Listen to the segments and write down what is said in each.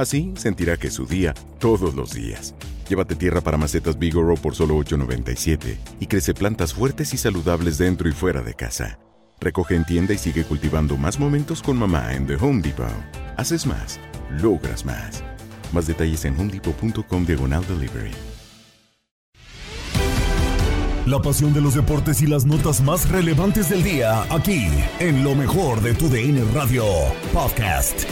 Así sentirá que es su día todos los días. Llévate tierra para macetas Bigoro por solo $8.97 y crece plantas fuertes y saludables dentro y fuera de casa. Recoge en tienda y sigue cultivando más momentos con mamá en The Home Depot. Haces más, logras más. Más detalles en homedepot.com diagonal delivery. La pasión de los deportes y las notas más relevantes del día, aquí, en lo mejor de tu DN Radio Podcast.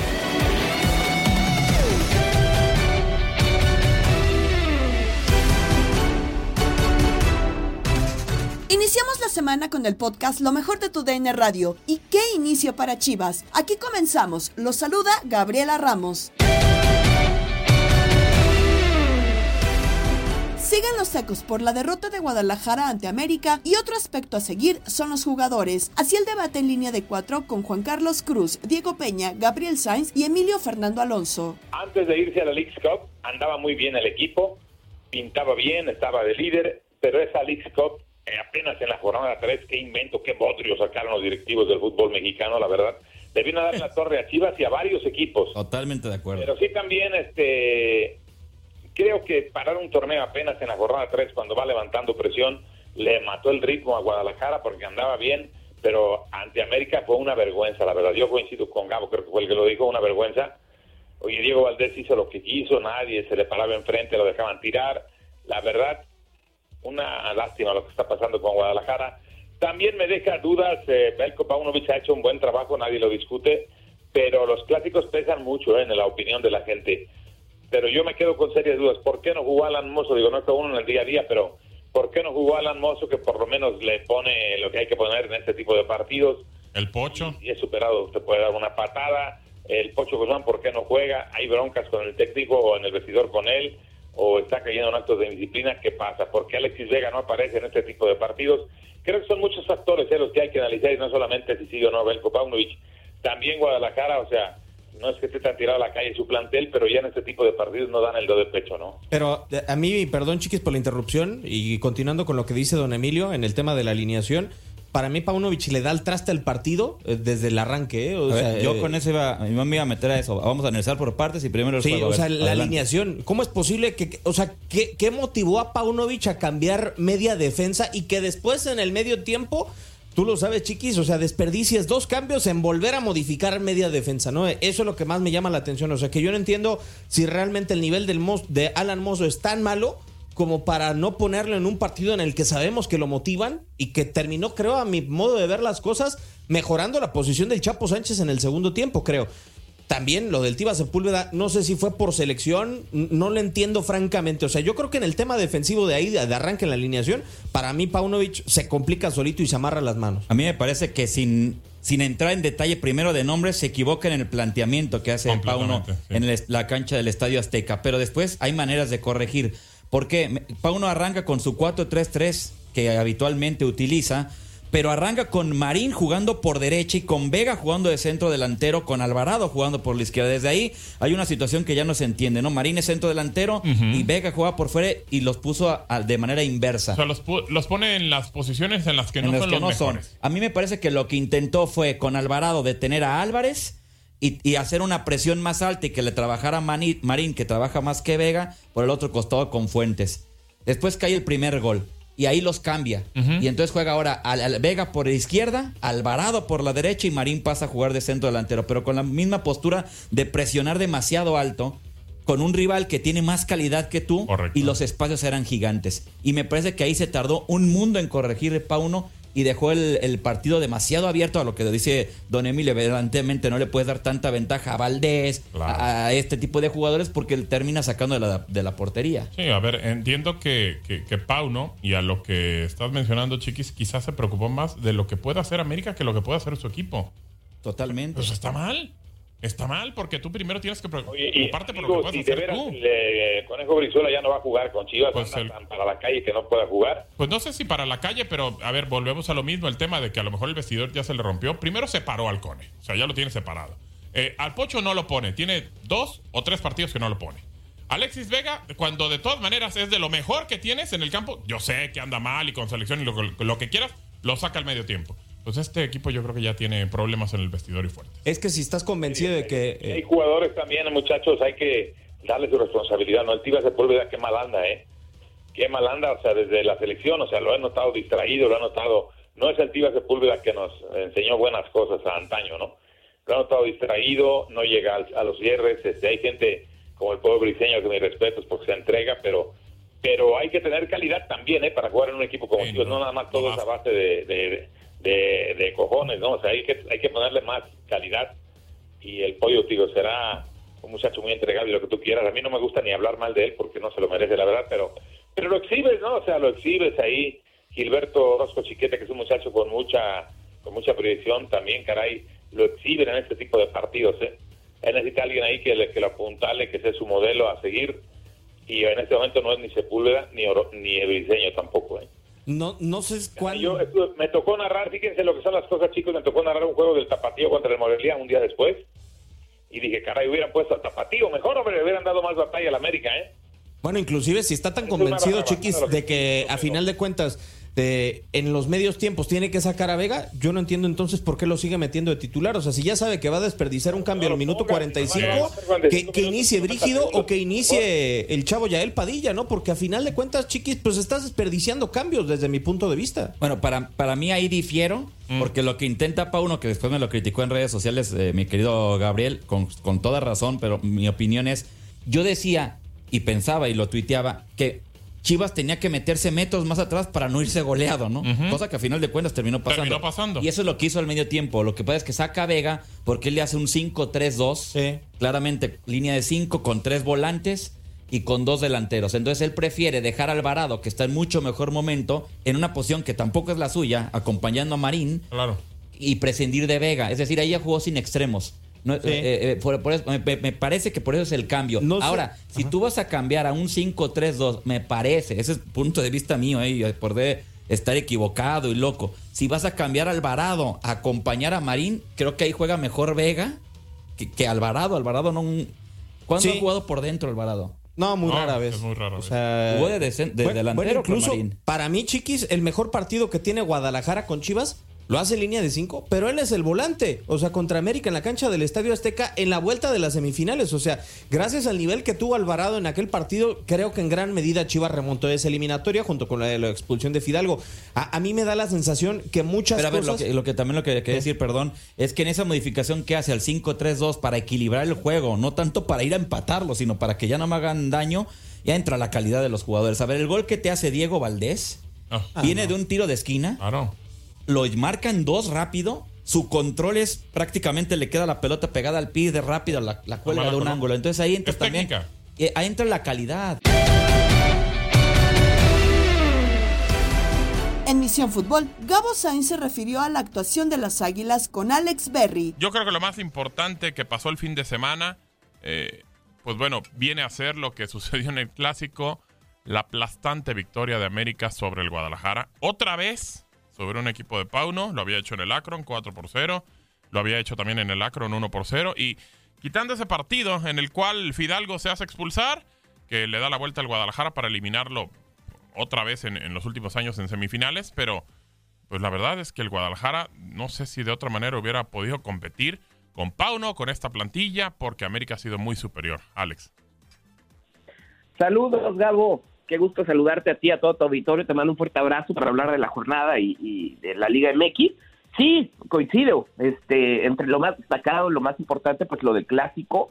Semana con el podcast Lo mejor de tu DN Radio. ¿Y qué inicio para Chivas? Aquí comenzamos. Los saluda Gabriela Ramos. Siguen los secos por la derrota de Guadalajara ante América y otro aspecto a seguir son los jugadores. Así el debate en línea de cuatro con Juan Carlos Cruz, Diego Peña, Gabriel Sainz y Emilio Fernando Alonso. Antes de irse a la League's Cup andaba muy bien el equipo, pintaba bien, estaba de líder, pero esa League's Cup apenas en la jornada 3, qué invento, qué bodrio sacaron los directivos del fútbol mexicano, la verdad. Le vino a dar la torre a Chivas y a varios equipos. Totalmente de acuerdo. Pero sí también, este, creo que parar un torneo apenas en la jornada 3 cuando va levantando presión, le mató el ritmo a Guadalajara porque andaba bien, pero ante América fue una vergüenza, la verdad. Yo coincido con Gabo, creo que fue el que lo dijo, una vergüenza. Oye, Diego Valdés hizo lo que quiso, nadie se le paraba enfrente, lo dejaban tirar. La verdad, una lástima lo que está pasando con Guadalajara. También me deja dudas, eh, Belko Paunovic ha hecho un buen trabajo, nadie lo discute, pero los clásicos pesan mucho eh, en la opinión de la gente. Pero yo me quedo con serias dudas. ¿Por qué no jugó Alan Mozo? Digo, no está uno en el día a día, pero ¿por qué no jugó Alan Mozo que por lo menos le pone lo que hay que poner en este tipo de partidos? El Pocho. Y, es superado, te puede dar una patada. El Pocho Guzmán, ¿por qué no juega? Hay broncas con el técnico o en el vestidor con él o está cayendo en actos de indisciplina, ¿qué pasa? ¿Por qué Alexis Vega no aparece en este tipo de partidos? Creo que son muchos factores eh, los que hay que analizar y no solamente si sigue o no Belko Paunovic. También Guadalajara, o sea, no es que esté tan tirado a la calle su plantel, pero ya en este tipo de partidos no dan el do de pecho, ¿no? Pero eh, a mí, perdón chiquis por la interrupción y continuando con lo que dice don Emilio en el tema de la alineación, para mí Paunovic le da el traste al partido eh, desde el arranque. ¿eh? O ver, sea, yo eh, con eso iba, mi mamá me iba a meter a eso. Vamos a analizar por partes y primero el Sí, juego. O ver, sea, la adelante. alineación. ¿Cómo es posible que, o sea, ¿qué, qué motivó a Paunovic a cambiar media defensa y que después en el medio tiempo, tú lo sabes, chiquis, o sea, desperdicies dos cambios en volver a modificar media defensa, ¿no? Eso es lo que más me llama la atención. O sea, que yo no entiendo si realmente el nivel del Mos- de Alan Mozo es tan malo como para no ponerlo en un partido en el que sabemos que lo motivan y que terminó, creo, a mi modo de ver las cosas, mejorando la posición del Chapo Sánchez en el segundo tiempo, creo. También lo del Tiva Sepúlveda, no sé si fue por selección, no lo entiendo francamente. O sea, yo creo que en el tema defensivo de ahí, de arranque en la alineación, para mí Paunovic se complica solito y se amarra las manos. A mí me parece que sin, sin entrar en detalle primero de nombres, se equivoca en el planteamiento que hace Pauno sí. en el- la cancha del Estadio Azteca. Pero después hay maneras de corregir. ¿Por qué? Me- Pauno arranca con su 4-3-3 que habitualmente utiliza, pero arranca con Marín jugando por derecha y con Vega jugando de centro delantero, con Alvarado jugando por la izquierda. Desde ahí hay una situación que ya no se entiende, ¿no? Marín es centro delantero y Vega juega por fuera y los puso a- a- de manera inversa. O sea, los, pu- los pone en las posiciones en las que no en las son que los no son. mejores. A mí me parece que lo que intentó fue con Alvarado detener a Álvarez y, y hacer una presión más alta y que le trabajara Mani- Marín, que trabaja más que Vega, por el otro costado con Fuentes. Después cae el primer gol y ahí los cambia. Y entonces juega ahora al, al Vega por la izquierda, Alvarado por la derecha y Marín pasa a jugar de centro delantero, pero con la misma postura de presionar demasiado alto con un rival que tiene más calidad que tú y los espacios eran gigantes. Y me parece que ahí se tardó un mundo en corregir Pauno y dejó el, el partido demasiado abierto a lo que dice Don Emilio. Evidentemente no le puedes dar tanta ventaja a Valdés, a, a este tipo de jugadores porque él termina sacando de la, de la portería. Sí, a ver, entiendo que, que, que Pauno, y a lo que estás mencionando, Chiquis, quizás se preocupó más de lo que puede hacer América que lo que puede hacer su equipo. Totalmente. Pues está mal. Está mal porque tú primero tienes que Y preocuparte por lo que si hacer veras tú. el Conejo Brizuela ya no va a jugar con Chivas, tan para la calle que no pueda jugar. Pues no sé si para la calle, pero a ver, volvemos a lo mismo, el tema de que a lo mejor el vestidor ya se le rompió. Primero separó al Cone, o sea, ya lo tiene separado. Eh, al Pocho no lo pone, tiene dos o tres partidos que no lo pone. Alexis Vega, cuando de todas maneras es de lo mejor que tienes en el campo, yo sé que anda mal y con selección y lo, lo que quieras, lo saca al medio tiempo. Pues este equipo yo creo que ya tiene problemas en el vestidor y fuerte. Es que si estás convencido de que... Hay jugadores también, muchachos, hay que darle su responsabilidad. No, el Tiva Sepúlveda, qué mal anda, ¿eh? Qué mal anda, o sea, desde la selección, o sea, lo han notado distraído, lo han notado. No es el Tiva Sepúlveda que nos enseñó buenas cosas a antaño, ¿no? Lo han notado distraído, no llega al- a los cierres. Este, hay gente como el pueblo briseño que mi respeto es porque se entrega, pero pero hay que tener calidad también, ¿eh? Para jugar en un equipo como Chivas, no nada más todo es a base de, de, de- cojones, ¿no? O sea, hay que, hay que ponerle más calidad y el pollo, digo, será un muchacho muy entregado y lo que tú quieras. A mí no me gusta ni hablar mal de él porque no se lo merece, la verdad, pero pero lo exhibes, ¿no? O sea, lo exhibes ahí. Gilberto Orozco Chiquete, que es un muchacho con mucha con mucha proyección, también, caray, lo exhiben en este tipo de partidos, ¿eh? Él necesita alguien ahí que, le, que lo apuntale, que sea su modelo a seguir. Y en este momento no es ni Sepúlveda ni Oro, ni Briseño tampoco, ¿eh? No, no sé cuándo... Yo me tocó narrar, fíjense lo que son las cosas, chicos, me tocó narrar un juego del Tapatío contra el Morelia un día después. Y dije, caray, hubieran puesto al Tapatío, mejor, hombre, le hubieran dado más batalla al América, ¿eh? Bueno, inclusive si está tan Es convencido, Chiquis, de que a final de cuentas de, en los medios tiempos tiene que sacar a Vega, yo no entiendo entonces por qué lo sigue metiendo de titular. O sea, si ya sabe que va a desperdiciar un cambio al minuto 45, que, que inicie Brígido o que inicie el chavo Yael Padilla, ¿no? Porque a final de cuentas, Chiquis, pues estás desperdiciando cambios desde mi punto de vista. Bueno, para, para mí ahí difiero, porque lo que intenta Pauno, que después me lo criticó en redes sociales, eh, mi querido Gabriel, con, con toda razón, pero mi opinión es, yo decía y pensaba y lo tuiteaba que Chivas tenía que meterse metros más atrás para no irse goleado, ¿no? Cosa que a final de cuentas terminó pasando. Terminó pasando. Y eso es lo que hizo al medio tiempo. Lo que pasa es que saca a Vega porque él le hace un 5-3-2. Claramente, línea de 5 con tres volantes y con dos delanteros. Entonces él prefiere dejar a Alvarado, que está en mucho mejor momento, en una posición que tampoco es la suya, acompañando a Marín. Claro. Y prescindir de Vega. Es decir, ahí ya jugó sin extremos. No, eh, eh, por- por eso- me, me parece que por eso es el cambio. No sé. Ahora, si tú vas a cambiar a un 5-3-2, me parece, ese es punto de vista mío, eh, y por de estar equivocado y loco. Si vas a cambiar a Alvarado a acompañar a Marín, creo que ahí juega mejor Vega que, que Alvarado. Alvarado no. ¿Cuándo Sí. ha jugado por dentro Alvarado? No, muy No, rara vez. es muy rara O vez. sea, Jugó de delantero incluso Marín. para mí, Chiquis, el mejor partido que tiene Guadalajara con Chivas lo hace en línea de cinco, pero él es el volante. O sea, contra América en la cancha del Estadio Azteca en la vuelta de las semifinales. O sea, gracias al nivel que tuvo Alvarado en aquel partido, creo que en gran medida Chivas remontó esa eliminatoria junto con la de la expulsión de Fidalgo. A, a mí me da la sensación que muchas Pero a ver, lo cosas... que, lo que también lo que quería decir, perdón, es que en esa modificación que hace al 5-3-2 para equilibrar el juego, no tanto para ir a empatarlo, sino para que ya no me hagan daño, ya entra la calidad de los jugadores. A ver, el gol que te hace Diego Valdés Ah. viene de un tiro de esquina. Claro. Lo marcan dos rápido. Su control es prácticamente le queda la pelota pegada al pie de rápido, la, la cuelga de un ángulo. Entonces ahí entra Es también. eh, ahí entra la calidad. En Misión Fútbol, Gabo Sainz se refirió a la actuación de las Águilas con Alex Berry. Yo creo que lo más importante que pasó el fin de semana, eh, pues bueno, viene a ser lo que sucedió en el clásico, la aplastante victoria de América sobre el Guadalajara. Otra vez sobre un equipo de Pauno. Lo había hecho en el Akron 4 por 0. Lo había hecho también en el Akron 1 por 0. Y quitando ese partido en el cual Fidalgo se hace expulsar, que le da la vuelta al Guadalajara para eliminarlo otra vez en, en los últimos años en semifinales. Pero pues la verdad es que el Guadalajara no sé si de otra manera hubiera podido competir con Pauno, con esta plantilla, porque América ha sido muy superior. Alex. Saludos, Gabo. Qué gusto saludarte a ti, a todo tu auditorio. Te mando un fuerte abrazo para hablar de la jornada y, y de la Liga MX. Sí, coincido. Este, entre lo más destacado, lo más importante, pues lo del clásico.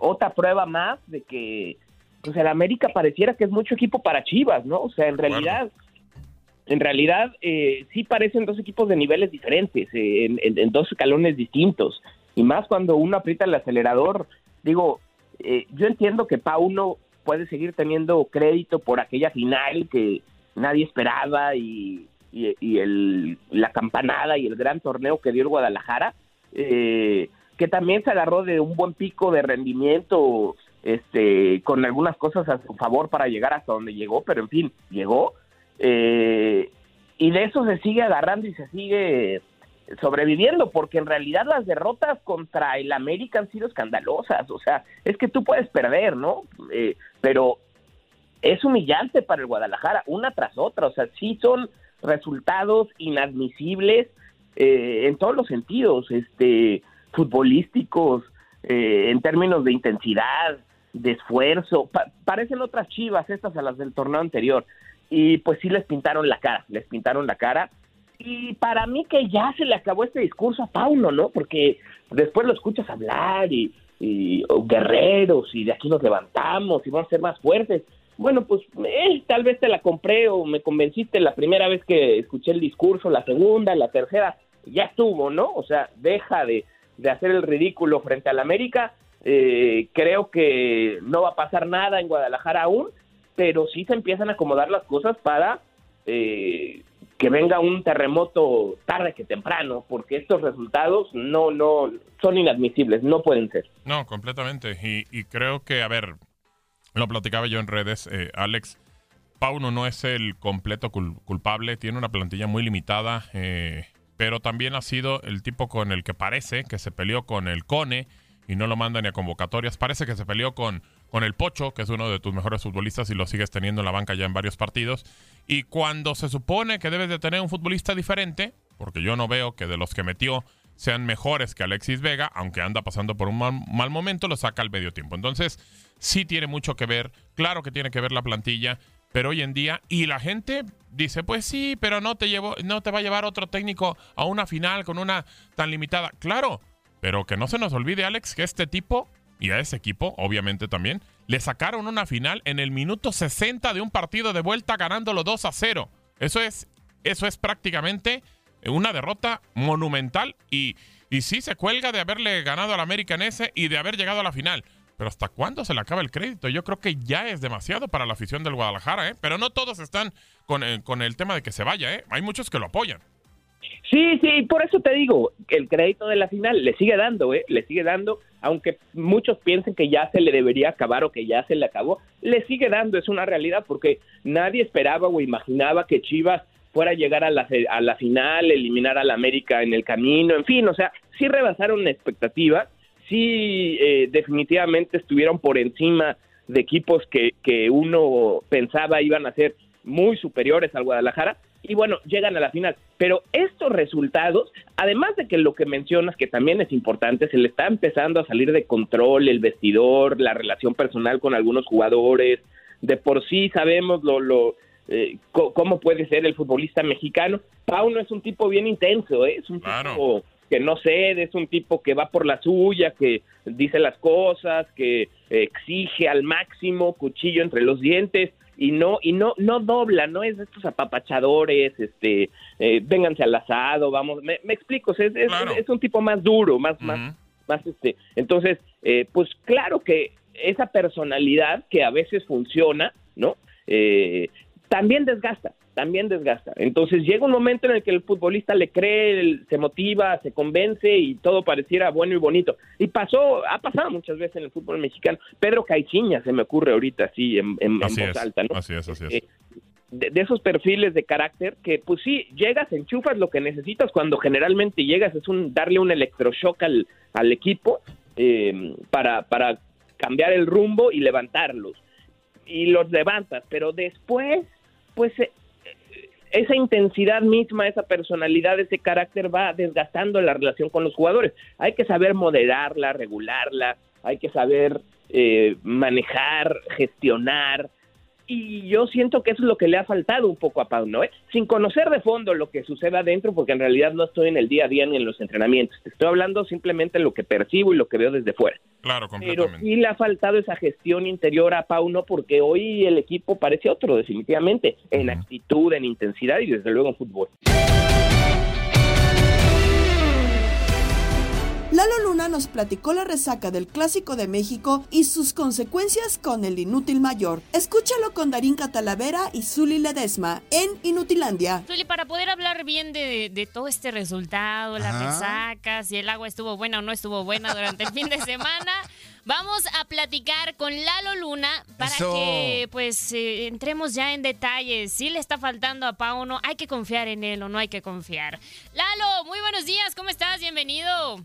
Otra prueba más de que, pues el América pareciera que es mucho equipo para Chivas, ¿no? O sea, en realidad, en realidad eh, sí parecen dos equipos de niveles diferentes, eh, en, en- en dos escalones distintos. Y más cuando uno aprieta el acelerador. Digo, eh, yo entiendo que Pauno puede seguir teniendo crédito por aquella final que nadie esperaba y, el, la campanada y el gran torneo que dio el Guadalajara, eh, que también se agarró de un buen pico de rendimiento este, con algunas cosas a su favor para llegar hasta donde llegó, pero en fin, llegó. Eh, y de eso se sigue agarrando y se sigue sobreviviendo, porque en realidad las derrotas contra el América han sido escandalosas. O sea, es que tú puedes perder, ¿no? Eh, pero es humillante para el Guadalajara, una tras otra. O sea, sí son resultados inadmisibles eh, en todos los sentidos, este, futbolísticos, eh, en términos de intensidad, de esfuerzo. Pa- parecen otras chivas estas a las del torneo anterior. Y pues sí les pintaron la cara, les pintaron la cara. Y para mí que ya se le acabó este discurso a Pauno, ¿no? Porque después lo escuchas hablar y, guerreros y de aquí nos levantamos y vamos a ser más fuertes. Bueno, pues eh, tal vez te la compré o me convenciste la primera vez que escuché el discurso, la segunda, la tercera, ya estuvo, ¿no? O sea, deja de, de hacer el ridículo frente al América. Eh, creo que no va a pasar nada en Guadalajara aún, pero sí se empiezan a acomodar las cosas para eh, que venga un terremoto tarde que temprano, porque estos resultados no, no, son inadmisibles, no pueden ser. No, completamente. Y, y creo que, a ver, lo platicaba yo en redes, eh, Alex. Pauno no es el completo cul- culpable, tiene una plantilla muy limitada, eh, pero también ha sido el tipo con el que parece que se peleó con el Cone y no lo manda ni a convocatorias. Parece que se peleó con, con el Pocho, que es uno de tus mejores futbolistas y lo sigues teniendo en la banca ya en varios partidos. Y cuando se supone que debes de tener un futbolista diferente, porque yo no veo que de los que metió sean mejores que Alexis Vega, aunque anda pasando por un mal, momento, lo saca al medio tiempo. Entonces, sí tiene mucho que ver, claro que tiene que ver la plantilla, pero hoy en día, y la gente dice, pues sí, pero no te, llevo, no te va a llevar otro técnico a una final con una tan limitada. Claro, pero que no se nos olvide, Alex, que este tipo, y a ese equipo, obviamente también, le sacaron una final en el minuto 60 de un partido de vuelta ganándolo 2 a 0. Eso es, eso es prácticamente una derrota monumental y, y sí se cuelga de haberle ganado al América en ese y de haber llegado a la final. Pero ¿hasta cuándo se le acaba el crédito? Yo creo que ya es demasiado para la afición del Guadalajara, ¿eh? Pero no todos están con el, con el tema de que se vaya, ¿eh? Hay muchos que lo apoyan. Sí, sí, por eso te digo, el crédito de la final le sigue dando, ¿eh? Le sigue dando, aunque muchos piensen que ya se le debería acabar o que ya se le acabó, le sigue dando, es una realidad, porque nadie esperaba o imaginaba que Chivas fuera a llegar a la, a la final, eliminar al América en el camino, en fin, o sea, sí rebasaron expectativas, sí eh, definitivamente estuvieron por encima de equipos que, que uno pensaba iban a ser muy superiores al Guadalajara y bueno, llegan a la final. Pero estos resultados, además de que lo que mencionas, que también es importante, se le está empezando a salir de control el vestidor, la relación personal con algunos jugadores, de por sí sabemos lo, lo eh, co- cómo puede ser el futbolista mexicano. Pauno es un tipo bien intenso, ¿eh? es un tipo que no cede, es un tipo que va por la suya, que dice las cosas, que exige al máximo, cuchillo entre los dientes y no y no no dobla, no es de estos apapachadores, este, eh, vénganse al asado, vamos, me, me explico, es, es, es un tipo más duro, más más más este, entonces, eh, pues claro que esa personalidad que a veces funciona, ¿no? Eh, también desgasta, también desgasta. Entonces llega un momento en el que el futbolista le cree, se motiva, se convence y todo pareciera bueno y bonito. Y pasó, ha pasado muchas veces en el fútbol mexicano. Pedro Caixinha se me ocurre ahorita así en, en- voz es, alta, ¿no? así es, así es. Eh, de, de esos perfiles de carácter que, pues sí, llegas, enchufas lo que necesitas cuando generalmente llegas es un darle un electroshock al, al equipo eh, para, para cambiar el rumbo y levantarlos. Y los levantas, pero después, pues eh, esa intensidad misma, esa personalidad, ese carácter va desgastando la relación con los jugadores. Hay que saber moderarla, regularla, hay que saber eh, manejar, gestionar. Y yo siento que eso es lo que le ha faltado un poco a Pau Noé, sin conocer de fondo lo que sucede adentro, porque en realidad no estoy en el día a día ni en los entrenamientos. Estoy hablando simplemente de lo que percibo y lo que veo desde fuera. Claro, Pero completamente. sí le ha faltado esa gestión interior a Pauno porque hoy el equipo parece otro, definitivamente, en actitud, en intensidad y desde luego en fútbol. Lalo Luna nos platicó la resaca del Clásico de México y sus consecuencias con el inútil mayor. Escúchalo con Darín Catalavera y Zuli Ledesma en Inutilandia. Zuli, para poder hablar bien de, de todo este resultado, las Ajá. resacas, si el agua estuvo buena o no estuvo buena durante el fin de semana, vamos a platicar con Lalo Luna para Eso. que pues eh, entremos ya en detalles. Si le está faltando a Pauno, hay que confiar en él o no hay que confiar. Lalo, muy buenos días, ¿cómo estás? Bienvenido.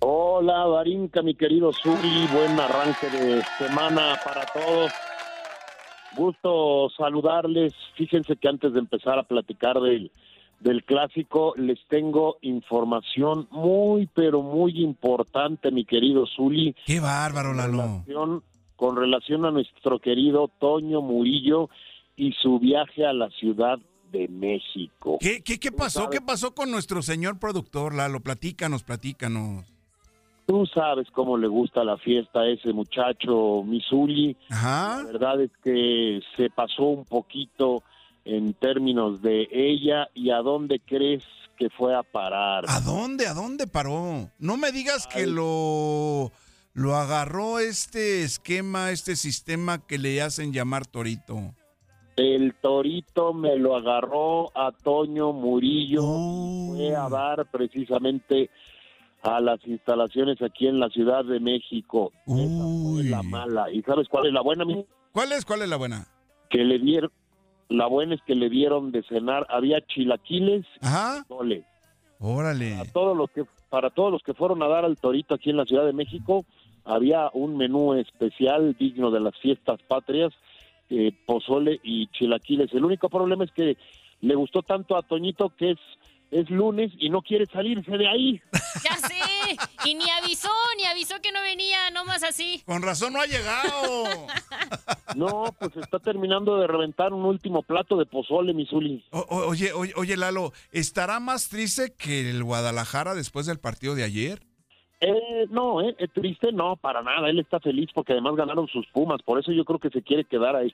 Hola, Darinka, mi querido Zuli, buen arranque de semana para todos. Gusto saludarles. Fíjense que antes de empezar a platicar del, del clásico, les tengo información muy, pero muy importante, mi querido Zuli. Qué bárbaro, Lalo. relación- con relación a nuestro querido Toño Murillo y su viaje a la Ciudad de México. ¿Qué, qué, qué pasó? ¿Qué pasó con nuestro señor productor, Lalo? Platícanos, platícanos. Tú sabes cómo le gusta la fiesta a ese muchacho Misuli. Ajá. La verdad es que se pasó un poquito en términos de ella y a dónde crees que fue a parar. ¿A dónde? ¿A dónde paró? No me digas que lo, lo agarró este esquema, este sistema que le hacen llamar Torito. El Torito me lo agarró a Toño Murillo Oh. y fue a dar precisamente a las instalaciones aquí en la Ciudad de México. Esa fue la mala. ¿Y sabes cuál es la buena? mi? ¿Cuál es? ¿Cuál es la buena? Que le dieron, la buena es que le dieron de cenar, había chilaquiles, Ajá. dole. Órale. Para todos los que para todos los que fueron a dar al Torito aquí en la Ciudad de México, había un menú especial digno de las fiestas patrias, eh, pozole y chilaquiles. El único problema es que le gustó tanto a Toñito que es es lunes y no quiere salirse de ahí. Ya sé, y ni avisó, ni avisó que no venía, nomás así. Con razón no ha llegado. No, pues está terminando de reventar un último plato de pozole, Misuli. Oye, oye, oye, Lalo, ¿estará más triste que el Guadalajara después del partido de ayer? Eh, no, eh, eh, triste no, para nada. Él está feliz porque además ganaron sus Pumas. Por eso yo creo que se quiere quedar ahí.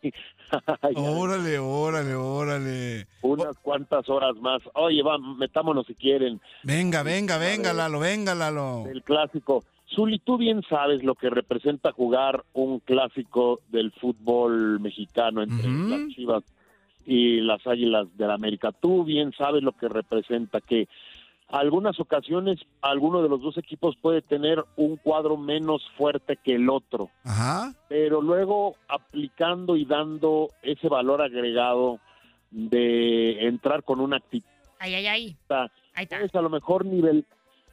Órale, órale, órale. Unas cuantas horas más. Oye, va, metámonos si quieren. Venga, venga, venga, Lalo, venga, Lalo. El clásico. Zuli, tú bien sabes lo que representa jugar un clásico del fútbol mexicano entre las Chivas y las Águilas del América. Tú bien sabes lo que representa que algunas ocasiones alguno de los dos equipos puede tener un cuadro menos fuerte que el otro, Ajá. pero luego aplicando y dando ese valor agregado de entrar con una actitud Ay, ay, ay. está, Ahí está. puedes a lo mejor nivel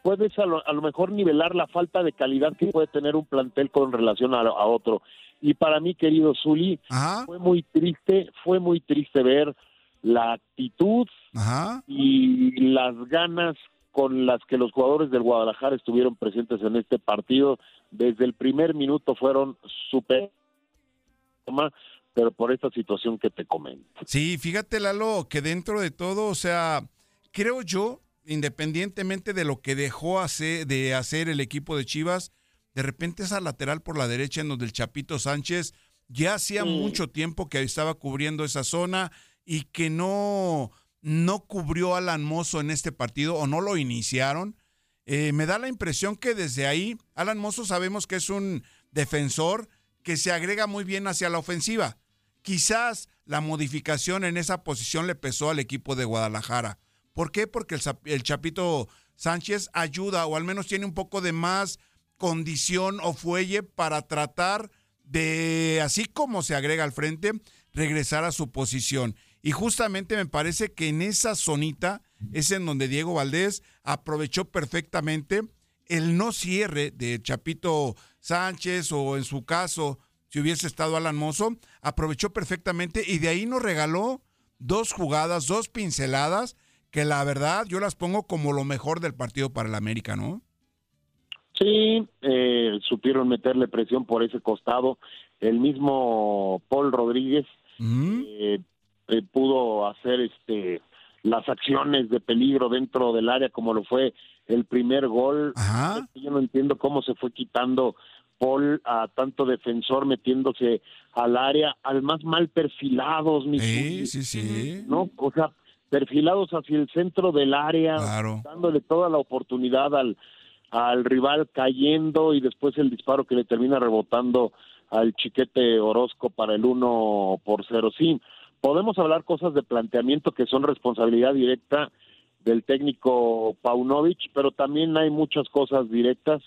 puedes a lo, a lo mejor nivelar la falta de calidad que puede tener un plantel con relación a, a otro y para mí querido Zuli Ajá. fue muy triste fue muy triste ver la actitud Ajá. y las ganas con las que los jugadores del Guadalajara estuvieron presentes en este partido. Desde el primer minuto fueron súper pero por esta situación que te comento. Sí, fíjate, Lalo, que dentro de todo, o sea, creo yo, independientemente de lo que dejó hacer, de hacer el equipo de Chivas, de repente esa lateral por la derecha en donde el Chapito Sánchez ya hacía mucho tiempo que estaba cubriendo esa zona y que no, no cubrió Alan Mozo en este partido o no lo iniciaron. Eh, me da la impresión que desde ahí, Alan Mozo sabemos que es un defensor que se agrega muy bien hacia la ofensiva. Quizás la modificación en esa posición le pesó al equipo de Guadalajara. ¿Por qué? Porque el, el Chapito Sánchez ayuda o al menos tiene un poco de más condición o fuelle para tratar de, así como se agrega al frente, regresar a su posición. Y justamente me parece que en esa zonita es en donde Diego Valdés aprovechó perfectamente el no cierre de Chapito Sánchez o en su caso, si hubiese estado Alan Mozo, aprovechó perfectamente y de ahí nos regaló dos jugadas, dos pinceladas que la verdad yo las pongo como lo mejor del partido para el América, ¿no? Sí, eh, supieron meterle presión por ese costado. El mismo Paul Rodríguez eh, eh, pudo hacer este las acciones de peligro dentro del área como lo fue el primer gol. Yo no entiendo cómo se fue quitando Paul a tanto defensor metiéndose al área, al más mal perfilados, sí, sí, sí. ¿no? O sea, perfilados hacia el centro del área, dándole toda la oportunidad al, al rival cayendo y después el disparo que le termina rebotando al chiquete Orozco para el 1 por 0. Sí, podemos hablar cosas de planteamiento que son responsabilidad directa del técnico Paunovic, pero también hay muchas cosas directas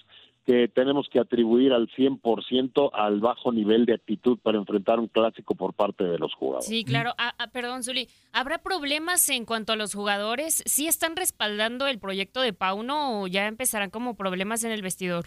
que tenemos que atribuir al 100% al bajo nivel de actitud para enfrentar un clásico por parte de los jugadores. Sí, claro. Ah, ah, perdón, Zuli. ¿Habrá problemas en cuanto a los jugadores? ¿Sí están respaldando el proyecto de Pauno o ya empezarán como problemas en el vestidor?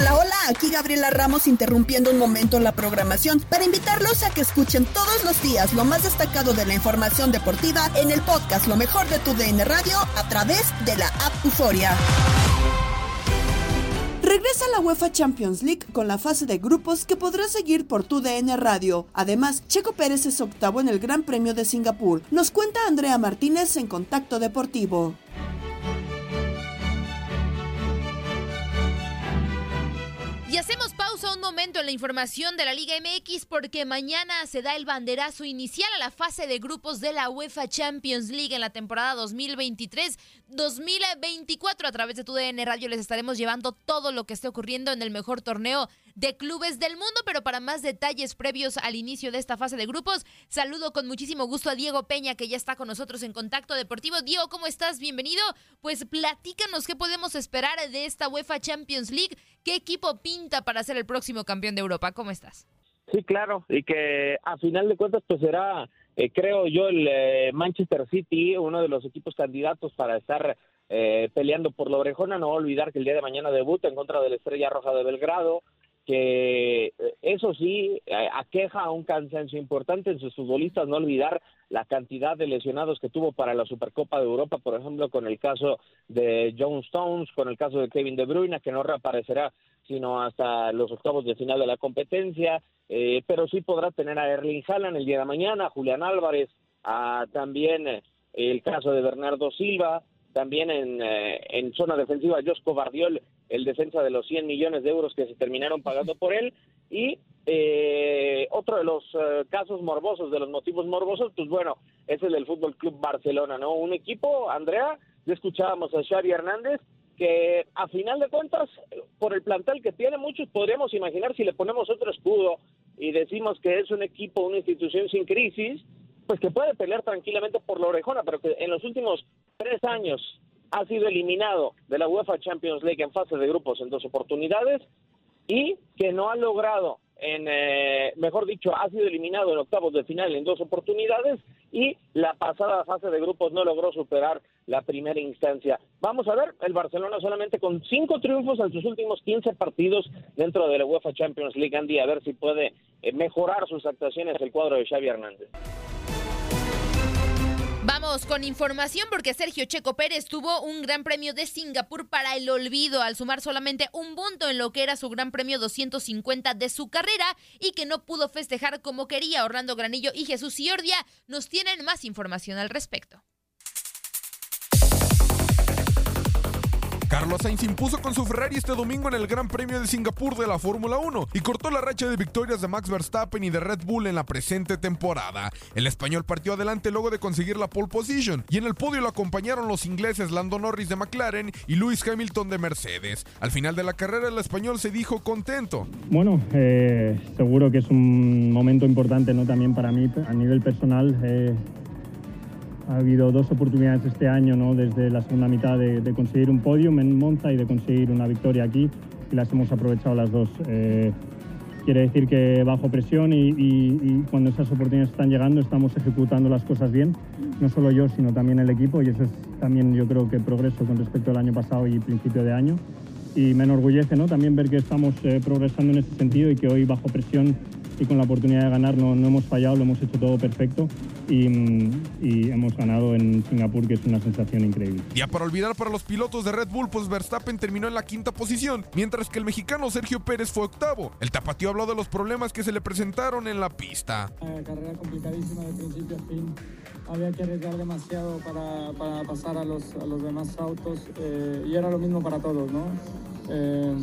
Hola, hola, aquí Gabriela Ramos interrumpiendo un momento la programación para invitarlos a que escuchen todos los días lo más destacado de la información deportiva en el podcast Lo mejor de tu DN Radio a través de la app Euforia. Regresa la UEFA Champions League con la fase de grupos que podrás seguir por tu DN Radio. Además, Checo Pérez es octavo en el Gran Premio de Singapur. Nos cuenta Andrea Martínez en Contacto Deportivo. Y hacemos pausa un momento en la información de la Liga MX porque mañana se da el banderazo inicial a la fase de grupos de la UEFA Champions League en la temporada 2023-2024. A través de tu DN Radio les estaremos llevando todo lo que esté ocurriendo en el mejor torneo de clubes del mundo, pero para más detalles previos al inicio de esta fase de grupos, saludo con muchísimo gusto a Diego Peña, que ya está con nosotros en Contacto Deportivo. Diego, ¿cómo estás? Bienvenido. Pues platícanos qué podemos esperar de esta UEFA Champions League, qué equipo pinta para ser el próximo campeón de Europa. ¿Cómo estás? Sí, claro, y que a final de cuentas pues será, eh, creo yo, el eh, Manchester City, uno de los equipos candidatos para estar eh, peleando por la orejona. No olvidar que el día de mañana debuta en contra de la Estrella Roja de Belgrado que eh, eso sí eh, aqueja a un cansancio importante en sus futbolistas, no olvidar la cantidad de lesionados que tuvo para la Supercopa de Europa, por ejemplo, con el caso de John Stones, con el caso de Kevin De Bruyne, que no reaparecerá sino hasta los octavos de final de la competencia, eh, pero sí podrá tener a Erling Haaland el día de mañana, a Julián Álvarez, a también el caso de Bernardo Silva, también en, en zona defensiva Josco Bardiol el defensa de los 100 millones de euros que se terminaron pagando por él. Y eh, otro de los eh, casos morbosos, de los motivos morbosos, pues bueno, es el del Fútbol Club Barcelona, ¿no? Un equipo, Andrea, ya escuchábamos a Xavi Hernández, que a final de cuentas, por el plantel que tiene, muchos podríamos imaginar si le ponemos otro escudo y decimos que es un equipo, una institución sin crisis, pues que puede pelear tranquilamente por la orejona, pero que en los últimos tres años ha sido eliminado de la UEFA Champions League en fase de grupos en dos oportunidades y que no ha logrado, en, eh, mejor dicho, ha sido eliminado en octavos de final en dos oportunidades y la pasada fase de grupos no logró superar la primera instancia. Vamos a ver, el Barcelona solamente con cinco triunfos en sus últimos 15 partidos dentro de la UEFA Champions League, Andy, a ver si puede eh, mejorar sus actuaciones el cuadro de Xavi Hernández. Con información porque Sergio Checo Pérez tuvo un gran premio de Singapur para el olvido al sumar solamente un punto en lo que era su gran premio 250 de su carrera y que no pudo festejar como quería. Orlando Granillo y Jesús Ciordia nos tienen más información al respecto. Carlos Sainz impuso con su Ferrari este domingo en el Gran Premio de Singapur de la Fórmula 1 y cortó la racha de victorias de Max Verstappen y de Red Bull en la presente temporada. El español partió adelante luego de conseguir la pole position y en el podio lo acompañaron los ingleses Lando Norris de McLaren y Lewis Hamilton de Mercedes. Al final de la carrera el español se dijo contento. Bueno, eh, seguro que es un momento importante ¿no? también para mí a nivel personal. Eh, ha habido dos oportunidades este año, ¿no? desde la segunda mitad, de, conseguir un podium en Monza y de conseguir una victoria aquí, y las hemos aprovechado las dos. Eh, quiere decir que bajo presión y, cuando esas oportunidades están llegando estamos ejecutando las cosas bien, no solo yo, sino también el equipo, y eso es también yo creo que progreso con respecto al año pasado y principio de año. Y me enorgullece ¿no? también ver que estamos eh, progresando en ese sentido y que hoy bajo presión y con la oportunidad de ganar no, no hemos fallado, lo hemos hecho todo perfecto y, y, hemos ganado en Singapur, que es una sensación increíble. Ya para olvidar para los pilotos de Red Bull, pues Verstappen terminó en la quinta posición, mientras que el mexicano Sergio Pérez fue octavo. El tapatío habló de los problemas que se le presentaron en la pista. Una carrera complicadísima de principio a fin. Había que arriesgar demasiado para, para pasar a los, a los demás autos eh, y era lo mismo para todos, ¿no? Eh,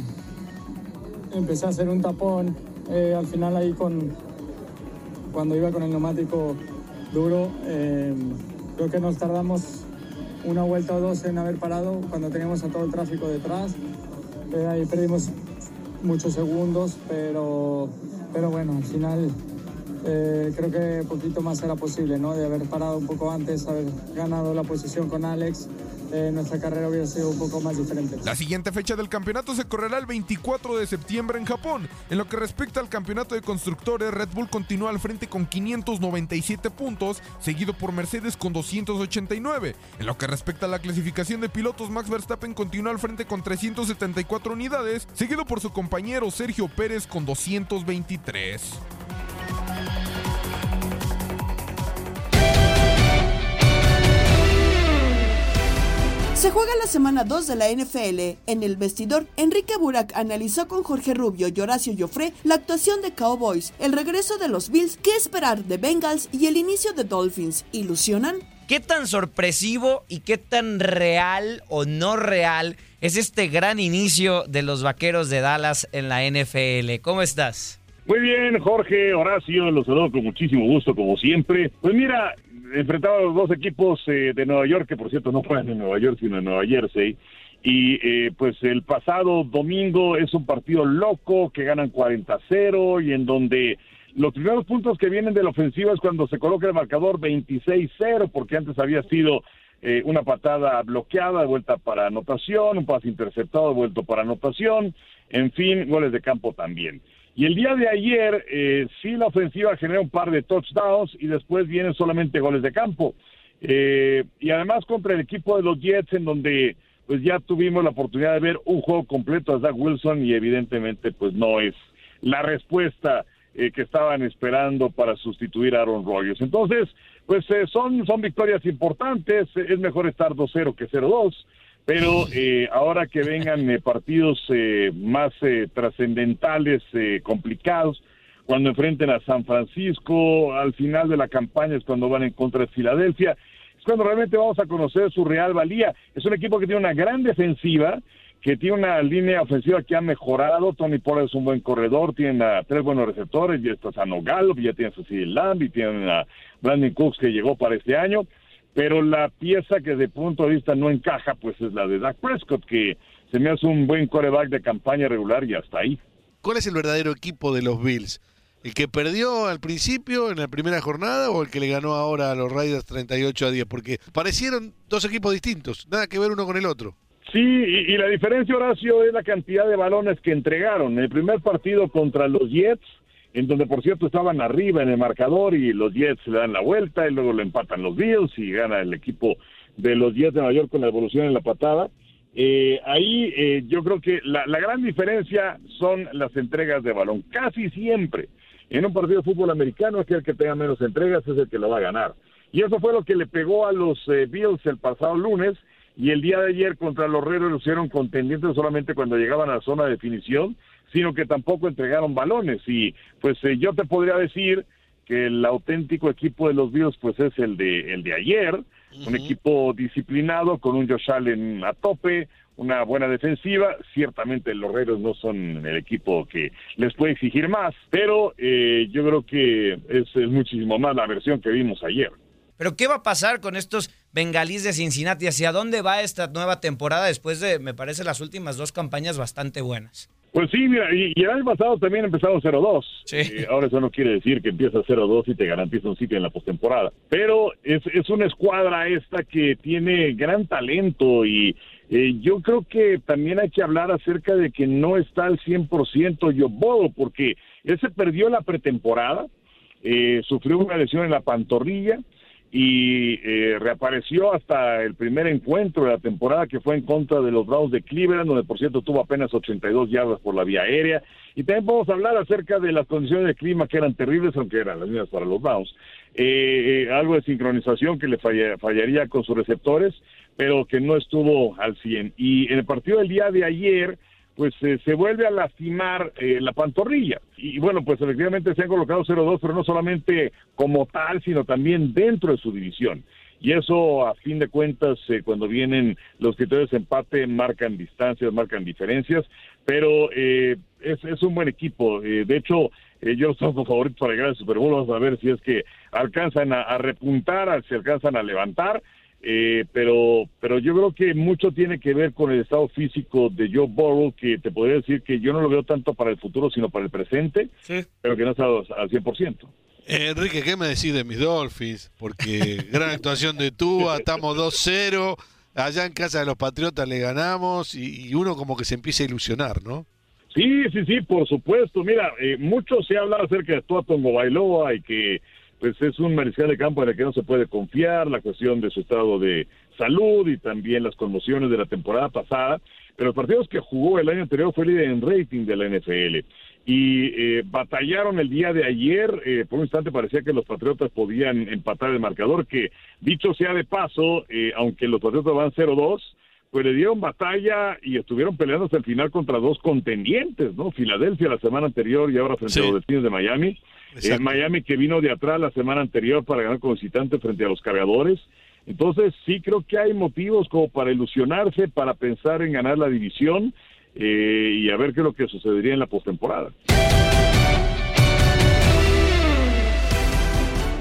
empecé a hacer un tapón eh, al final ahí con cuando iba con el neumático duro, eh, creo que nos tardamos una vuelta o dos en haber parado cuando teníamos a todo el tráfico detrás. Eh, ahí perdimos muchos segundos, pero, pero bueno, al final creo que poquito más era posible, ¿no? De haber parado un poco antes, haber ganado la posición con Alex eh, nuestra carrera hubiera sido un poco más diferente. La siguiente fecha del campeonato se correrá el 24 de septiembre en Japón. En lo que respecta al campeonato de constructores, Red Bull continúa al frente con 597 puntos, seguido por Mercedes con 289. En lo que respecta a la clasificación de pilotos, Max Verstappen continúa al frente con 374 unidades, seguido por su compañero Sergio Pérez con 223. Se juega la semana 2 de la NFL. En el vestidor, Enrique Burak analizó con Jorge Rubio y Horacio Joffre la actuación de Cowboys, el regreso de los Bills, qué esperar de Bengals y el inicio de Dolphins. ¿Ilusionan? ¿Qué tan sorpresivo y qué tan real o no real es este gran inicio de los Vaqueros de Dallas en la NFL? ¿Cómo estás? Muy bien, Jorge, Horacio, los saludo con muchísimo gusto, como siempre. Pues mira, enfrentaba a los dos equipos eh, de Nueva York, que por cierto no juegan en Nueva York, sino en Nueva Jersey. Y eh, pues el pasado domingo es un partido loco que ganan 40-0 y en donde los primeros puntos que vienen de la ofensiva es cuando se coloca el marcador 26-0, porque antes había sido eh, una patada bloqueada, vuelta para anotación, un pase interceptado, de vuelta para anotación, en fin, goles de campo también. Y el día de ayer, eh, sí la ofensiva genera un par de touchdowns y después vienen solamente goles de campo. Eh, y además contra el equipo de los Jets, en donde pues ya tuvimos la oportunidad de ver un juego completo a Zach Wilson y evidentemente pues no es la respuesta eh, que estaban esperando para sustituir a Aaron Rodgers. Entonces, pues son, son victorias importantes, es mejor estar 2-0 que 0-2 pero eh, ahora que vengan eh, partidos eh, más trascendentales, complicados, cuando enfrenten a San Francisco, al final de la campaña es cuando van en contra de Filadelfia, es cuando realmente vamos a conocer su real valía. Es un equipo que tiene una gran defensiva, que tiene una línea ofensiva que ha mejorado. Tony Pollard es un buen corredor, tiene a tres buenos receptores, ya está Sano Gallup, ya tiene a Cecil Lamb y tiene a Brandon Cooks que llegó para este año pero la pieza que de punto de vista no encaja, pues es la de Dak Prescott, que se me hace un buen coreback de campaña regular y hasta ahí. ¿Cuál es el verdadero equipo de los Bills? ¿El que perdió al principio, en la primera jornada, o el que le ganó ahora a los Raiders 38 a 10? Porque parecieron dos equipos distintos, nada que ver uno con el otro. Sí, y, y la diferencia, Horacio, es la cantidad de balones que entregaron. En el primer partido contra los Jets, en donde por cierto estaban arriba en el marcador y los Jets le dan la vuelta y luego lo empatan los Bills y gana el equipo de los Jets de Nueva York con la evolución en la patada. Eh, ahí eh, yo creo que la, gran diferencia son las entregas de balón. Casi siempre en un partido de fútbol americano es que el que tenga menos entregas es el que lo va a ganar. Y eso fue lo que le pegó a los eh, Bills el pasado lunes y el día de ayer contra los Raiders lo hicieron contendientes solamente cuando llegaban a la zona de definición sino que tampoco entregaron balones. Y pues eh, yo te podría decir que el auténtico equipo de los Bills pues es el de el de ayer, un equipo disciplinado con un Josh Allen a tope, una buena defensiva. Ciertamente los Raiders no son el equipo que les puede exigir más, pero eh, yo creo que es, es muchísimo más la versión que vimos ayer. Pero ¿qué va a pasar con estos bengalíes de Cincinnati? ¿Hacia dónde va esta nueva temporada después de, me parece, las últimas dos campañas bastante buenas? Pues sí, mira, y, y el año pasado también empezaron 0-2. Eh, ahora eso no quiere decir que empieza 0-2 y te garantiza un sitio en la postemporada. Pero es, es una escuadra esta que tiene gran talento y eh, yo creo que también hay que hablar acerca de que no está al 100% Yobodo, porque él se perdió la pretemporada, eh, sufrió una lesión en la pantorrilla, y eh, reapareció hasta el primer encuentro de la temporada que fue en contra de los Browns de Cleveland, donde por cierto tuvo apenas 82 yardas por la vía aérea. Y también a hablar acerca de las condiciones de clima que eran terribles, aunque eran las mismas para los Browns. Eh, eh, algo de sincronización que le fallaría con sus receptores, pero que no estuvo al 100. Y en el partido del día de ayer, pues eh, se vuelve a lastimar eh, la pantorrilla. Y bueno, pues efectivamente se han colocado 0-2, pero no solamente como tal, sino también dentro de su división. Y eso, a fin de cuentas, eh, cuando vienen los criterios de empate, marcan distancias, marcan diferencias, pero es, es, un buen equipo. de hecho, yo los tengo favoritos para llegar al Super Bowl, vamos a ver si es que alcanzan a, a repuntar, si alcanzan a levantar eh, pero, pero yo creo que mucho tiene que ver con el estado físico de Joe Burrow, que te podría decir que yo no lo veo tanto para el futuro, sino para el presente, pero que no está al 100%. Eh, Enrique, ¿qué me decís de mis Dolphins? Porque gran actuación de Tua, estamos 2-0, allá en casa de los Patriotas le ganamos y, uno como que se empieza a ilusionar, ¿no? Sí, sí, sí, por supuesto. Mira, eh, mucho se habla acerca de Tua Tongo Bailoa y que pues es un mariscal de campo en el que no se puede confiar, la cuestión de su estado de salud y también las conmociones de la temporada pasada, pero los partidos que jugó el año anterior fue líder en rating de la NFL y eh, batallaron el día de ayer, eh, por un instante parecía que los Patriotas podían empatar el marcador, que dicho sea de paso, eh, aunque los Patriotas van 0-2, pues le dieron batalla y estuvieron peleando hasta el final contra dos contendientes, ¿no? Filadelfia la semana anterior y ahora frente a los Delfines de Miami. En Miami que vino de atrás la semana anterior para ganar como visitante frente a los cargadores. Entonces sí creo que hay motivos como para ilusionarse, para pensar en ganar la división eh, y a ver qué es lo que sucedería en la postemporada.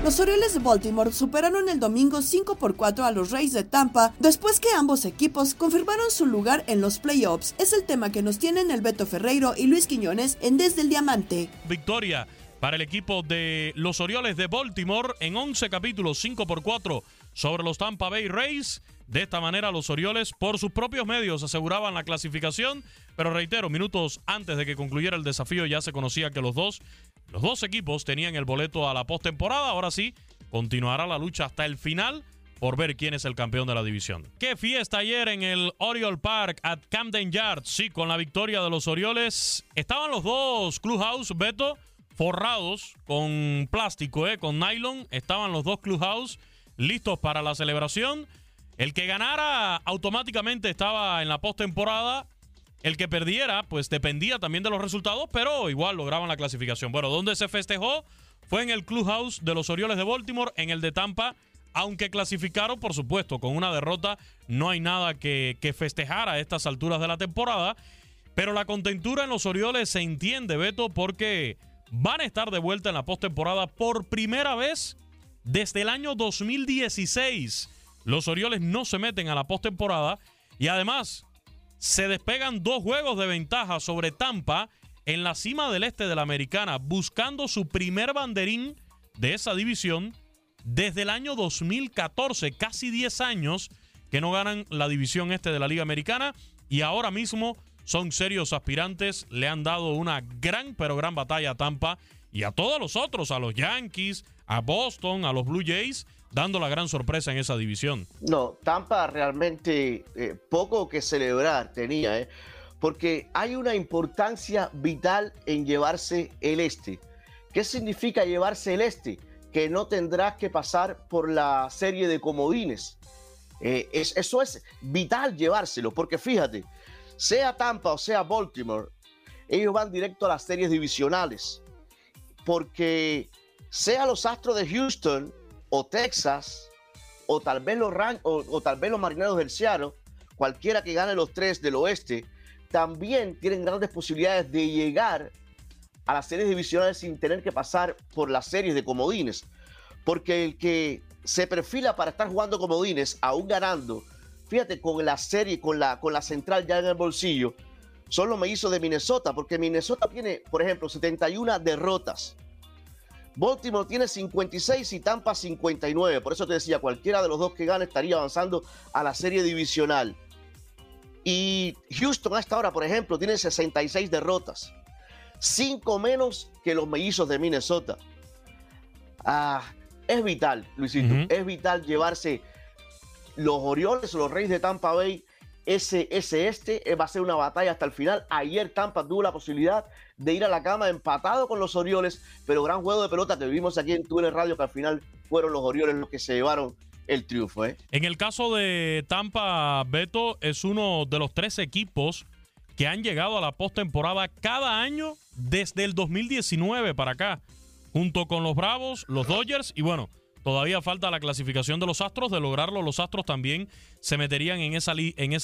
Los Orioles de Baltimore superaron el domingo 5 por 4 a los Rays de Tampa después que ambos equipos confirmaron su lugar en los playoffs. Es el tema que nos tienen el Beto Ferreiro y Luis Quiñones en Desde el Diamante. Victoria para el equipo de los Orioles de Baltimore en 11 capítulos 5 por 4 sobre los Tampa Bay Rays. De esta manera los Orioles por sus propios medios aseguraban la clasificación, pero reitero, minutos antes de que concluyera el desafío ya se conocía que los dos, los dos equipos tenían el boleto a la postemporada. Ahora sí, continuará la lucha hasta el final por ver quién es el campeón de la división. Qué fiesta ayer en el Oriole Park at Camden Yards. Sí, con la victoria de los Orioles. Estaban los dos Clubhouse, Beto, forrados con plástico, eh, con nylon. Estaban los dos Clubhouse listos para la celebración. El que ganara automáticamente estaba en la postemporada. El que perdiera, pues dependía también de los resultados, pero igual lograban la clasificación. Bueno, ¿dónde se festejó? Fue en el Clubhouse de los Orioles de Baltimore, en el de Tampa. Aunque clasificaron, por supuesto, con una derrota, no hay nada que, que festejar a estas alturas de la temporada. Pero la contentura en los Orioles se entiende, Beto, porque van a estar de vuelta en la postemporada por primera vez desde el año 2016. Los Orioles no se meten a la postemporada y además se despegan dos juegos de ventaja sobre Tampa en la cima del este de la Americana, buscando su primer banderín de esa división desde el año 2014, casi 10 años que no ganan la división este de la Liga Americana y ahora mismo son serios aspirantes, le han dado una gran, pero gran batalla a Tampa y a todos los otros, a los Yankees, a Boston, a los Blue Jays, dando la gran sorpresa en esa división. No, Tampa realmente eh, poco que celebrar tenía, ¿eh? porque hay una importancia vital en llevarse el este. ¿Qué significa llevarse el este? Que no tendrás que pasar por la serie de comodines. Eh, eso es vital llevárselo, porque fíjate, sea Tampa o sea Baltimore, ellos van directo a las series divisionales. Porque sea los Astros de Houston o Texas, o tal vez los, o, tal vez los Marineros del Seattle, cualquiera que gane los tres del oeste, también tienen grandes posibilidades de llegar a las series divisionales sin tener que pasar por las series de comodines. Porque el que se perfila para estar jugando comodines, aún ganando, fíjate, con la serie, con la, con la central ya en el bolsillo, son los mellizos de Minnesota, porque Minnesota tiene, por ejemplo, 71 derrotas. Baltimore tiene 56 y Tampa 59. Por eso te decía, cualquiera de los dos que gane estaría avanzando a la serie divisional. Y Houston hasta ahora, por ejemplo, tiene 66 derrotas. Cinco menos que los mellizos de Minnesota. Ah, es vital, Luisito. Es vital llevarse los Orioles los Reyes de Tampa Bay. Ese, ese este eh, va a ser una batalla hasta el final. Ayer Tampa tuvo la posibilidad de ir a la cama empatado con los Orioles, pero gran juego de pelota que vimos aquí en Túnel Radio que al final fueron los Orioles los que se llevaron el triunfo. ¿eh? En el caso de Tampa, Beto es uno de los tres equipos que han llegado a la postemporada cada año desde el 2019 para acá, junto con los Bravos, los Dodgers y bueno, todavía falta la clasificación de los Astros. De lograrlo, los Astros también se meterían en esa,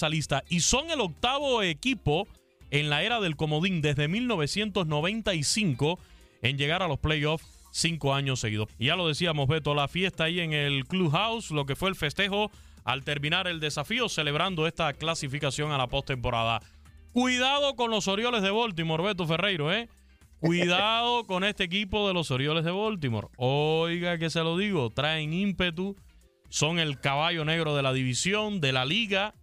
lista y son el octavo equipo en la era del comodín desde 1995 en llegar a los playoffs cinco años seguidos. Y ya lo decíamos, Beto, la fiesta ahí en el Clubhouse, lo que fue el festejo al terminar el desafío, celebrando esta clasificación a la postemporada. Cuidado con los Orioles de Baltimore, Beto Ferreiro, ¿eh? Cuidado con este equipo de los Orioles de Baltimore. Oiga que se lo digo, traen ímpetu, son el caballo negro de la división, de la liga,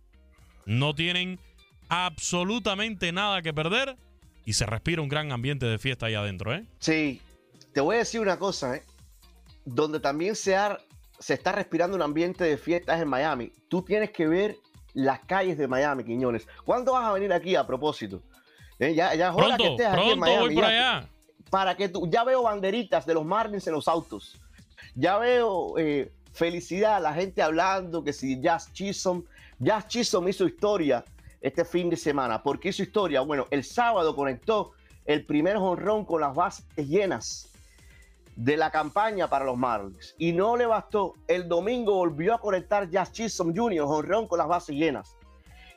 no tienen absolutamente nada que perder y se respira un gran ambiente de fiesta ahí adentro, ¿eh? Sí, te voy a decir una cosa, ¿eh? donde también se, se está respirando un ambiente de fiestas en Miami. Tú tienes que ver las calles de Miami, Quiñones. ¿Cuándo vas a venir aquí a propósito? Eh, Ya, ya Pronto, que estés aquí en Miami. voy por ya. allá. Para que tú, ya veo banderitas de los Marlins en los autos. Ya veo eh, felicidad, la gente hablando que si Jazz Chisholm, Jazz Chisholm hizo historia este fin de semana. ¿Por qué hizo historia? Bueno, el sábado conectó el primer jonrón con las bases llenas de la campaña para los Marlins. Y no le bastó. El domingo volvió a conectar Jazz Chisholm Jr., jonrón con las bases llenas.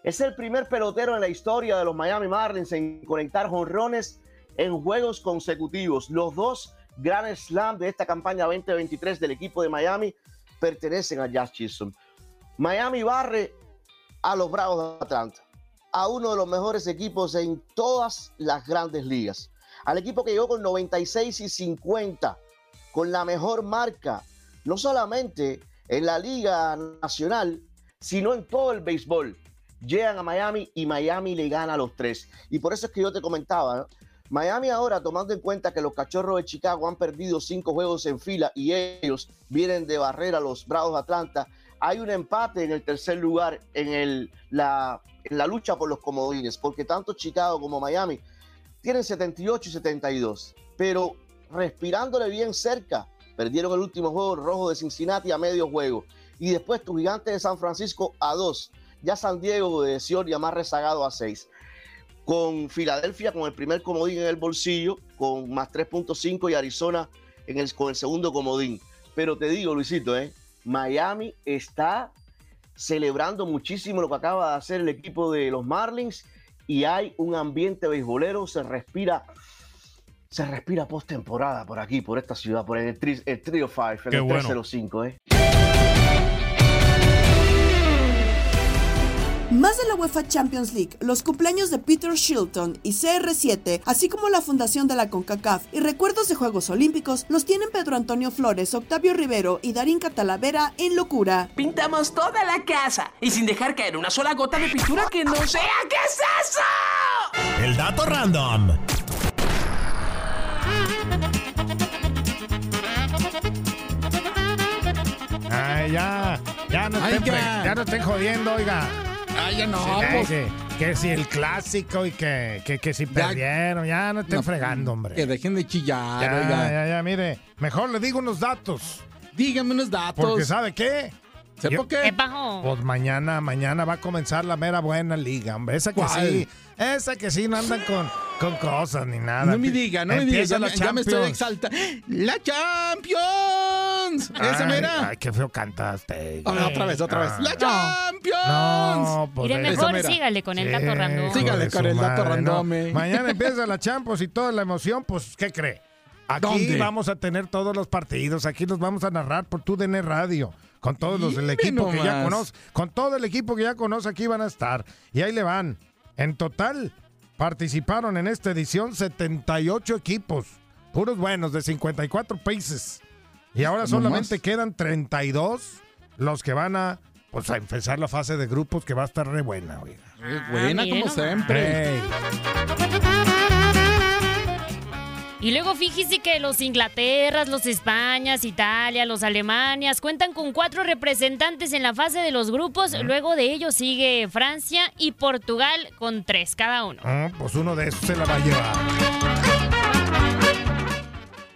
Es el primer pelotero en la historia de los Miami Marlins en conectar jonrones en juegos consecutivos. Los dos Grand Slam de esta campaña 2023 del equipo de Miami pertenecen a Jazz Chisholm. Miami barre a los Bravos de Atlanta, a uno de los mejores equipos en todas las grandes ligas. Al equipo que llegó con 96 y 50, con la mejor marca, no solamente en la Liga Nacional, sino en todo el béisbol. Llegan a Miami y Miami le gana a los tres. Y por eso es que yo te comentaba. Miami ahora, tomando en cuenta que los cachorros de Chicago han perdido cinco juegos en fila y ellos vienen de barrera a los Bravos de Atlanta, hay un empate en el tercer lugar en, el, la, en la lucha por los comodines, porque tanto Chicago como Miami tienen 78 y 72, pero respirándole bien cerca, perdieron el último juego rojo de Cincinnati a medio juego, y después tu gigante de San Francisco a dos, ya San Diego de ya más rezagado a seis con Filadelfia con el primer comodín en el bolsillo, con más 3.5 y Arizona en el, con el segundo comodín. Pero te digo, Luisito, ¿eh? Miami está celebrando muchísimo lo que acaba de hacer el equipo de los Marlins y hay un ambiente beisbolero, se respira, se respira postemporada por aquí, por esta ciudad, por el, tri- el Trio 5, en Qué el bueno. 305, ¿eh? Más de la UEFA Champions League, los cumpleaños de Peter Shilton y CR7, así como la fundación de la CONCACAF y recuerdos de Juegos Olímpicos, los tienen Pedro Antonio Flores, Octavio Rivero y Darín Catalavera en Locura. Pintamos toda la casa y sin dejar caer una sola gota de pintura que no sea. ¿Qué es eso? El dato random. Ay, ya, ya no Ay, estén, ya. ya no estén jodiendo, oiga. Ya no, pues. que, que si el clásico y que, que, que si perdieron, ya no estén No, fregando, hombre. Que dejen de chillar, Ya, oiga. ya, ya, mire, mejor le digo unos datos. Dígame unos datos. Porque ¿sabe qué? ¿Sé por qué? ¿Qué pasó? Pues mañana, mañana va a comenzar la mera buena liga, hombre. Esa que ¿Cuál? sí, esa que sí no andan con, con cosas ni nada. No me diga, no me diga, ya, me- ya me estoy Champions. exaltando. ¡La Champions! ¡Esa Ay, mera! Ay, qué feo cantaste. Ah, otra vez, otra vez. Ah. ¡La Champions! No, pues Mire, mejor mera. sígale con el dato Sí, random. Sígale con el dato madre, no. randome. Mañana empieza la Champions y toda la emoción, pues, ¿qué cree? Aquí ¿Dónde? vamos a tener todos los partidos, aquí los vamos a narrar por tu DN Radio, con todos los del equipo que ya nomás. conoce, con todo el equipo que ya conoce aquí van a estar. Y ahí le van. En total participaron en esta edición 78 equipos, puros buenos de 54 países. Y ahora solamente más. quedan 32 los que van a pues a empezar la fase de grupos que va a estar re buena, oiga. Es buena mire como nomás. siempre. Ey. Y luego fíjese que los Inglaterras, los Españas, Italia, los Alemanias cuentan con cuatro representantes en la fase de los grupos. Luego de ellos sigue Francia y Portugal con tres cada uno. Ah, pues uno de esos se la va a llevar.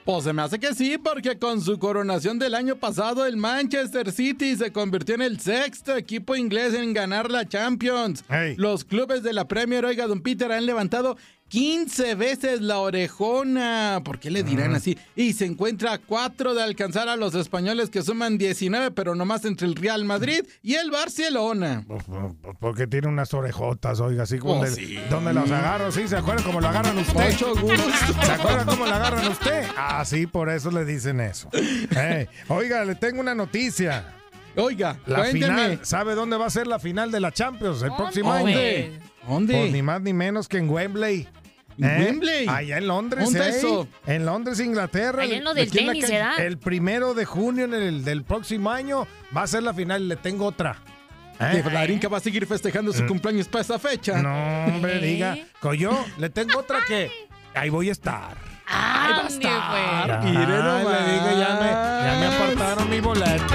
Pues se me hace que sí, porque con su coronación del año pasado, el Manchester City se convirtió en el sexto equipo inglés en ganar la Champions. Los clubes de la Premier, oiga, don Peter, han levantado 15 veces la orejona. ¿Por qué le dirán así? Y se encuentra a cuatro de alcanzar a los españoles que suman 19, pero nomás entre el Real Madrid y el Barcelona. Porque tiene unas orejotas, oiga, así como Oh, de- sí. donde las agarran, ¿sí? ¿Se acuerdan cómo lo agarran usted? Mucho gusto. ¿Se acuerdan cómo lo agarran usted? Ah, sí, por eso le dicen eso. Oiga, le tengo una noticia. Oiga, La cuénteme. final, ¿sabe dónde va a ser la final de la Champions el próximo año? ¿Dónde? Pues ni más ni menos que en Wembley. ¿En ¿Eh? Wembley? Allá en Londres, ¿Dónde ¿eh? eso? En Londres, Inglaterra. Allá en lo del Aquí la tenis, calle. ¿verdad? El primero de junio en el- del próximo año va a ser la final. Le tengo otra. ¿Eh? Que Larinka va a seguir festejando su cumpleaños para esa fecha. No, hombre, diga. Coyo, le tengo otra que ahí voy a estar. ¡Ahí va a estar. Iré ya me, ya me apartaron mi boleto,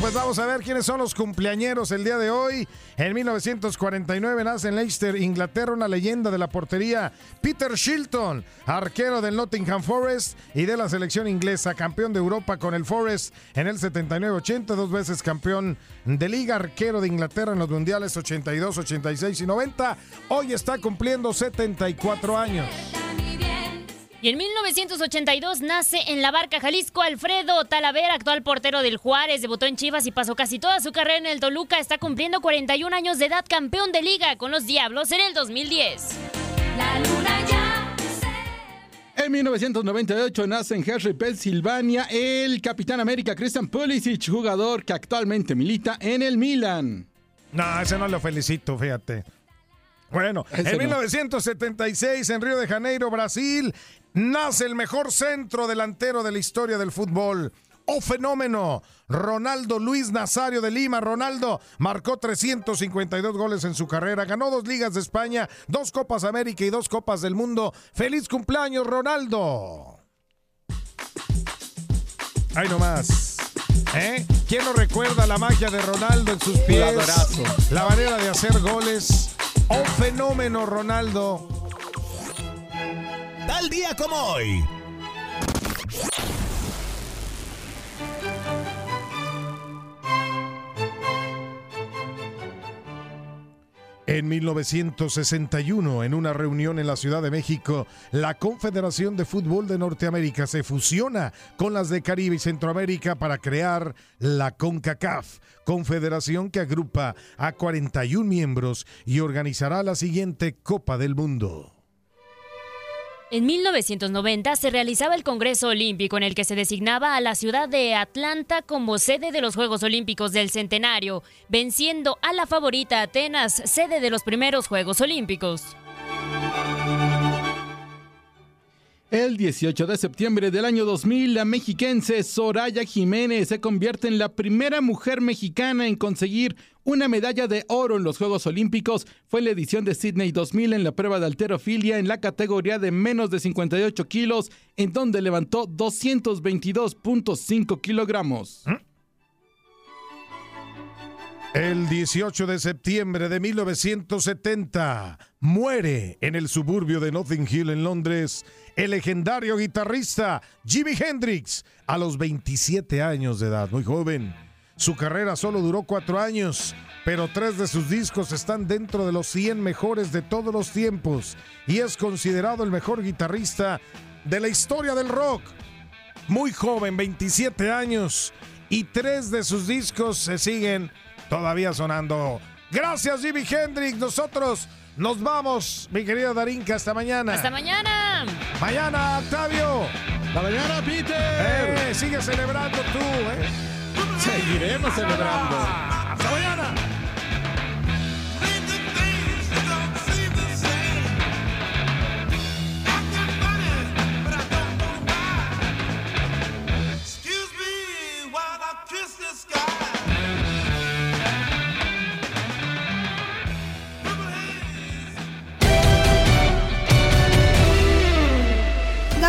Pues vamos a ver quiénes son los cumpleañeros el día de hoy. En 1949 nace en Leicester, Inglaterra, una leyenda de la portería, Peter Shilton, arquero del Nottingham Forest y de la selección inglesa, campeón de Europa con el Forest en el 79-80, dos veces campeón de liga, arquero de Inglaterra en los mundiales 82, 86 y 90. Hoy está cumpliendo 74 años. Y en 1982 nace en la barca Jalisco Alfredo Talavera, actual portero del Juárez, debutó en Chivas y pasó casi toda su carrera en el Toluca. Está cumpliendo 41 años de edad, campeón de liga con los Diablos en el 2010. En 1998 nace en Harry, Pensilvania, el Capitán América Christian Pulisic, jugador que actualmente milita en el Milan. No, ese no lo felicito, fíjate. Bueno, Ese en no. 1976 en Río de Janeiro, Brasil, nace el mejor centro delantero de la historia del fútbol. ¡Oh, fenómeno! Ronaldo Luis Nazario de Lima. Ronaldo marcó 352 goles en su carrera, ganó dos ligas de España, dos Copas América y dos Copas del Mundo. ¡Feliz cumpleaños, Ronaldo! Ahí nomás. ¿Eh? ¿Quién no recuerda la magia de Ronaldo en sus pies? La manera de hacer goles. ¡Oh, fenómeno, Ronaldo! Tal día como hoy. En 1961, en una reunión en la Ciudad de México, la Confederación de Fútbol de Norteamérica se fusiona con las de Caribe y Centroamérica para crear la CONCACAF, confederación que agrupa a 41 miembros y organizará la siguiente Copa del Mundo. En 1990 se realizaba el Congreso Olímpico en el que se designaba a la ciudad de Atlanta como sede de los Juegos Olímpicos del Centenario, venciendo a la favorita Atenas, sede de los primeros Juegos Olímpicos. El 18 de septiembre del año 2000, la mexiquense Soraya Jiménez se convierte en la primera mujer mexicana en conseguir una medalla de oro en los Juegos Olímpicos. Fue la edición de Sydney 2000 en la prueba de alterofilia en la categoría de menos de 58 kilos, en donde levantó 222.5 kilogramos. El 18 de septiembre de 1970 muere en el suburbio de Notting Hill en Londres el legendario guitarrista Jimi Hendrix a los 27 años de edad, muy joven. Su carrera solo duró cuatro años, pero tres de sus discos están dentro de los 100 mejores de todos los tiempos y es considerado el mejor guitarrista de la historia del rock. Muy joven, 27 años, y tres de sus discos se siguen todavía sonando. Gracias, Jimi Hendrix. Nosotros nos vamos, mi querida Darinka. Hasta mañana. Hasta mañana. Mañana, Octavio. Hasta mañana, Peter. Eh, sigue celebrando tú, ¿eh? Seguiremos celebrando.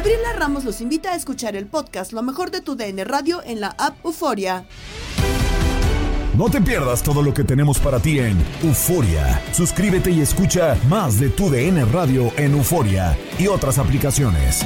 Gabriela Ramos los invita a escuchar el podcast Lo mejor de tu DN Radio en la app Euforia. No te pierdas todo lo que tenemos para ti en Euforia. Suscríbete y escucha más de tu DN Radio en Euforia y otras aplicaciones.